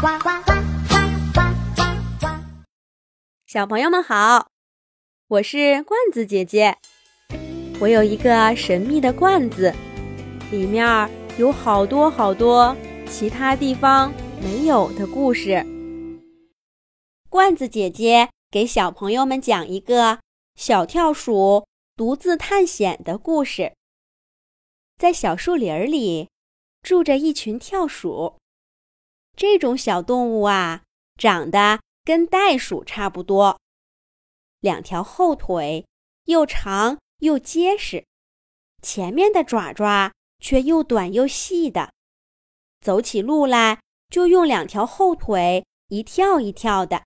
呱呱呱呱呱呱呱！小朋友们好，我是罐子姐姐。我有一个神秘的罐子，里面有好多好多其他地方没有的故事。罐子姐姐给小朋友们讲一个小跳鼠独自探险的故事。在小树林里，住着一群跳鼠。这种小动物啊，长得跟袋鼠差不多，两条后腿又长又结实，前面的爪爪却又短又细的，走起路来就用两条后腿一跳一跳的，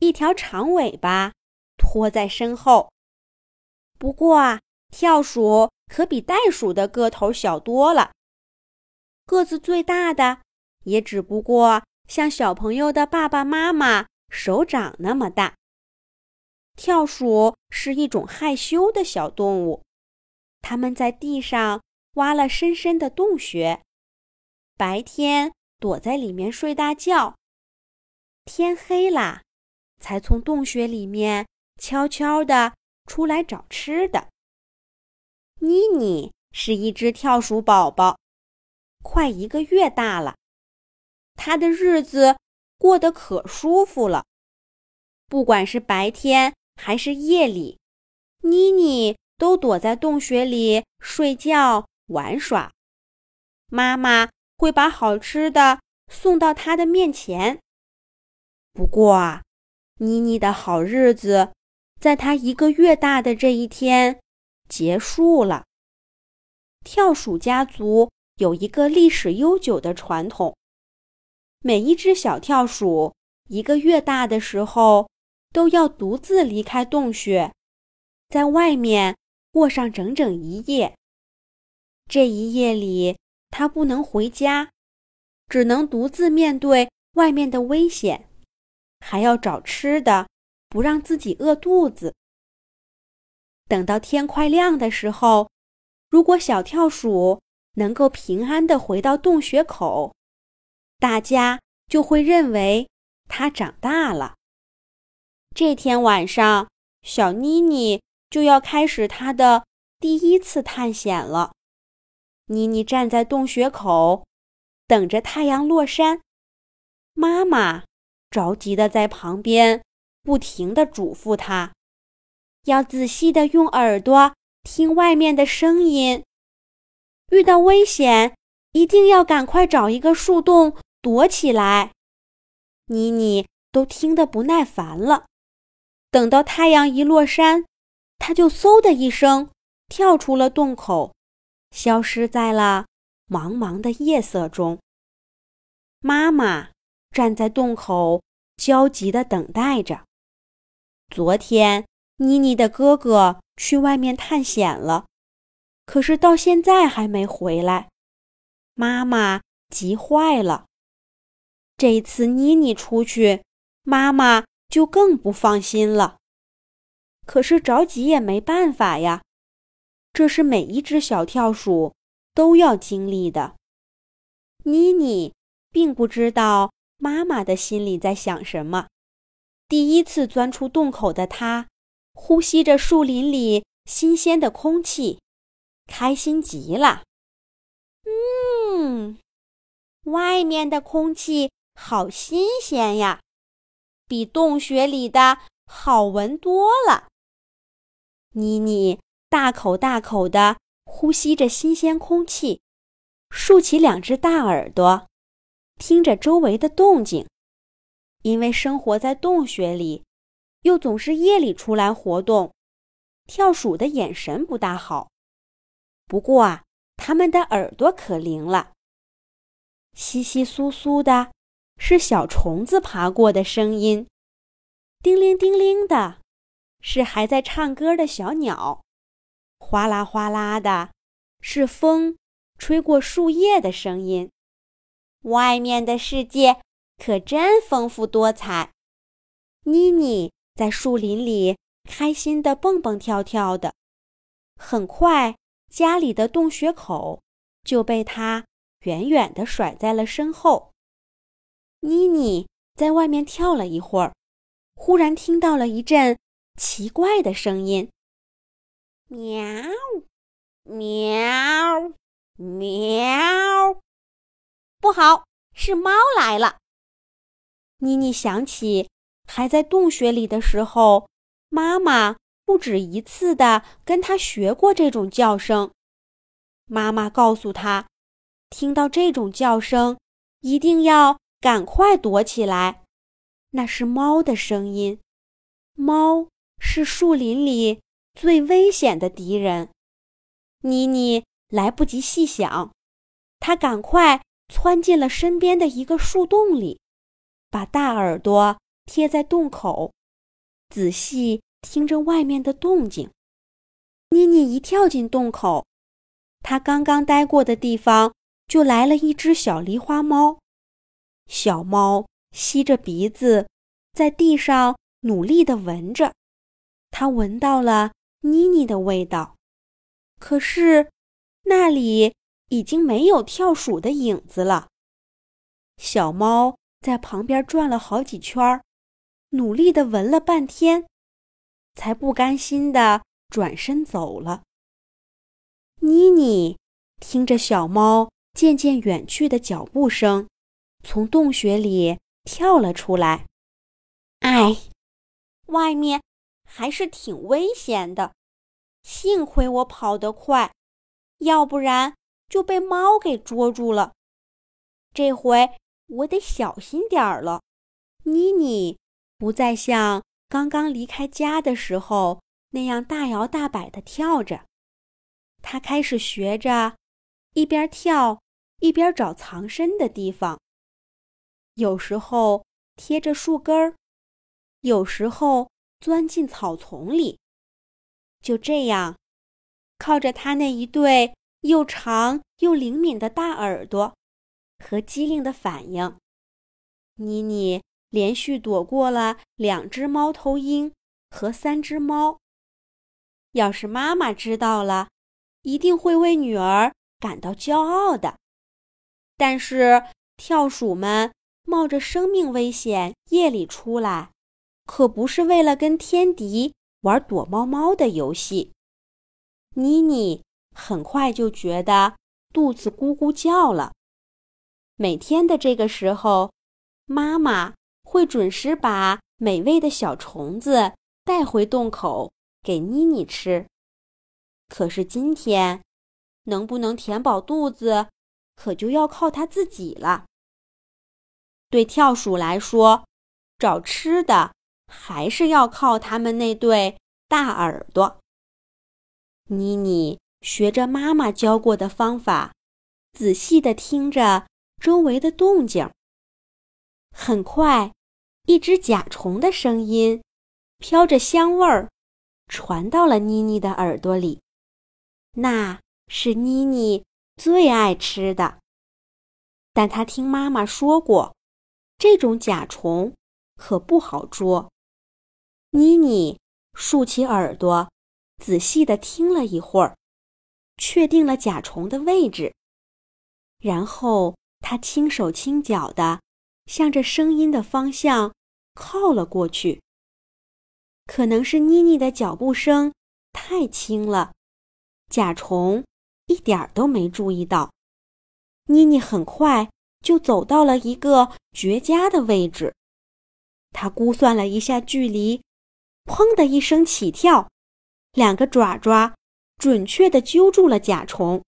一条长尾巴拖在身后。不过啊，跳鼠可比袋鼠的个头小多了，个子最大的。也只不过像小朋友的爸爸妈妈手掌那么大。跳鼠是一种害羞的小动物，它们在地上挖了深深的洞穴，白天躲在里面睡大觉，天黑了才从洞穴里面悄悄地出来找吃的。妮妮是一只跳鼠宝宝，快一个月大了。他的日子过得可舒服了，不管是白天还是夜里，妮妮都躲在洞穴里睡觉玩耍。妈妈会把好吃的送到他的面前。不过啊，妮妮的好日子在他一个月大的这一天结束了。跳鼠家族有一个历史悠久的传统。每一只小跳鼠一个月大的时候，都要独自离开洞穴，在外面过上整整一夜。这一夜里，它不能回家，只能独自面对外面的危险，还要找吃的，不让自己饿肚子。等到天快亮的时候，如果小跳鼠能够平安地回到洞穴口，大家就会认为它长大了。这天晚上，小妮妮就要开始她的第一次探险了。妮妮站在洞穴口，等着太阳落山。妈妈着急的在旁边不停的嘱咐她，要仔细的用耳朵听外面的声音。遇到危险，一定要赶快找一个树洞。躲起来！妮妮都听得不耐烦了。等到太阳一落山，她就嗖的一声跳出了洞口，消失在了茫茫的夜色中。妈妈站在洞口，焦急地等待着。昨天，妮妮的哥哥去外面探险了，可是到现在还没回来。妈妈急坏了。这一次妮妮出去，妈妈就更不放心了。可是着急也没办法呀，这是每一只小跳鼠都要经历的。妮妮并不知道妈妈的心里在想什么。第一次钻出洞口的她，呼吸着树林里新鲜的空气，开心极了。嗯，外面的空气。好新鲜呀，比洞穴里的好闻多了。妮妮大口大口地呼吸着新鲜空气，竖起两只大耳朵，听着周围的动静。因为生活在洞穴里，又总是夜里出来活动，跳鼠的眼神不大好。不过啊，它们的耳朵可灵了，稀稀疏疏的。是小虫子爬过的声音，叮铃叮铃的；是还在唱歌的小鸟，哗啦哗啦的；是风吹过树叶的声音。外面的世界可真丰富多彩。妮妮在树林里开心的蹦蹦跳跳的，很快家里的洞穴口就被她远远地甩在了身后。妮妮在外面跳了一会儿，忽然听到了一阵奇怪的声音：“喵，喵，喵！不好，是猫来了！”妮妮想起还在洞穴里的时候，妈妈不止一次的跟她学过这种叫声。妈妈告诉她，听到这种叫声，一定要。赶快躲起来！那是猫的声音。猫是树林里最危险的敌人。妮妮来不及细想，她赶快窜进了身边的一个树洞里，把大耳朵贴在洞口，仔细听着外面的动静。妮妮一跳进洞口，她刚刚待过的地方就来了一只小狸花猫。小猫吸着鼻子，在地上努力地闻着，它闻到了妮妮的味道，可是那里已经没有跳鼠的影子了。小猫在旁边转了好几圈，努力地闻了半天，才不甘心地转身走了。妮妮听着小猫渐渐远去的脚步声。从洞穴里跳了出来，哎，外面还是挺危险的。幸亏我跑得快，要不然就被猫给捉住了。这回我得小心点儿了。妮妮不再像刚刚离开家的时候那样大摇大摆地跳着，她开始学着一边跳一边找藏身的地方。有时候贴着树根儿，有时候钻进草丛里。就这样，靠着它那一对又长又灵敏的大耳朵和机灵的反应，妮妮连续躲过了两只猫头鹰和三只猫。要是妈妈知道了，一定会为女儿感到骄傲的。但是跳鼠们。冒着生命危险夜里出来，可不是为了跟天敌玩躲猫猫的游戏。妮妮很快就觉得肚子咕咕叫了。每天的这个时候，妈妈会准时把美味的小虫子带回洞口给妮妮吃。可是今天，能不能填饱肚子，可就要靠她自己了。对跳鼠来说，找吃的还是要靠它们那对大耳朵。妮妮学着妈妈教过的方法，仔细地听着周围的动静。很快，一只甲虫的声音飘着香味儿传到了妮妮的耳朵里，那是妮妮最爱吃的。但她听妈妈说过。这种甲虫可不好捉。妮妮竖起耳朵，仔细地听了一会儿，确定了甲虫的位置，然后她轻手轻脚地向着声音的方向靠了过去。可能是妮妮的脚步声太轻了，甲虫一点都没注意到。妮妮很快。就走到了一个绝佳的位置，他估算了一下距离，砰的一声起跳，两个爪爪准确地揪住了甲虫。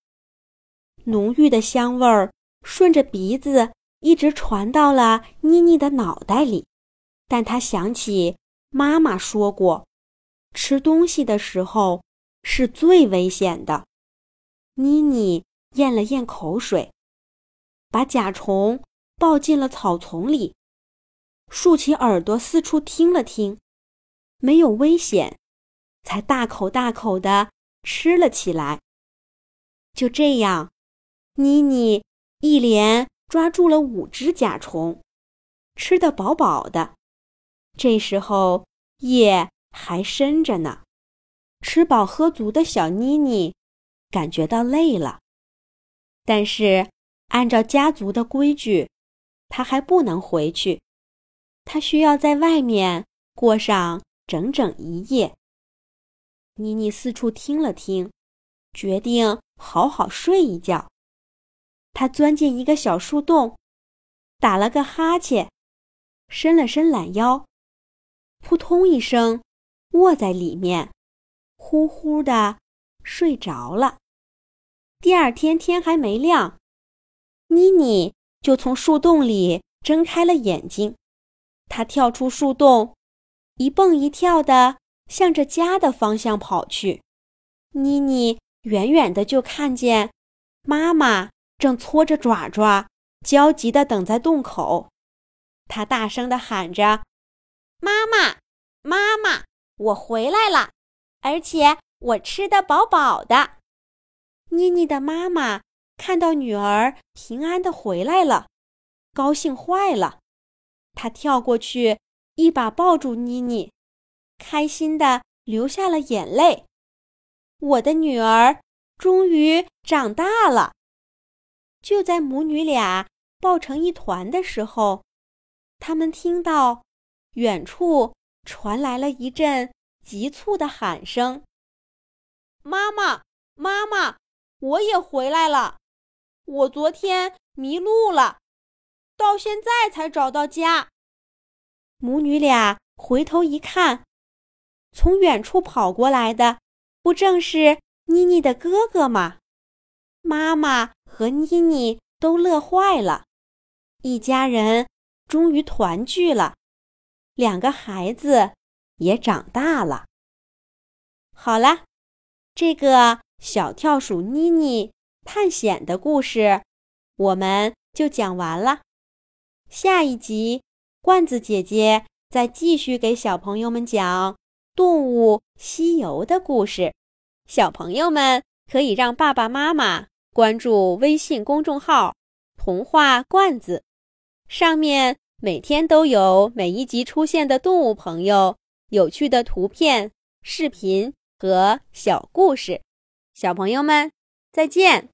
浓郁的香味儿顺着鼻子一直传到了妮妮的脑袋里，但她想起妈妈说过，吃东西的时候是最危险的。妮妮咽了咽口水。把甲虫抱进了草丛里，竖起耳朵四处听了听，没有危险，才大口大口的吃了起来。就这样，妮妮一连抓住了五只甲虫，吃得饱饱的。这时候夜还深着呢，吃饱喝足的小妮妮感觉到累了，但是。按照家族的规矩，他还不能回去，他需要在外面过上整整一夜。妮妮四处听了听，决定好好睡一觉。他钻进一个小树洞，打了个哈欠，伸了伸懒腰，扑通一声，卧在里面，呼呼的睡着了。第二天天还没亮，妮妮就从树洞里睁开了眼睛。他跳出树洞，一蹦一跳的向着家的方向跑去。妮妮远远的就看见妈妈。正搓着爪爪，焦急地等在洞口。他大声地喊着：“妈妈，妈妈，我回来了，而且我吃得饱饱的。”妮妮的妈妈看到女儿平安的回来了，高兴坏了。她跳过去，一把抱住妮妮，开心的流下了眼泪。我的女儿终于长大了。就在母女俩抱成一团的时候，他们听到远处传来了一阵急促的喊声：“妈妈，妈妈，我也回来了！我昨天迷路了，到现在才找到家。”母女俩回头一看，从远处跑过来的不正是妮妮的哥哥吗？妈妈。和妮妮都乐坏了，一家人终于团聚了，两个孩子也长大了。好了，这个小跳鼠妮妮探险的故事我们就讲完了。下一集，罐子姐姐再继续给小朋友们讲《动物西游》的故事。小朋友们可以让爸爸妈妈。关注微信公众号“童话罐子”，上面每天都有每一集出现的动物朋友、有趣的图片、视频和小故事。小朋友们，再见。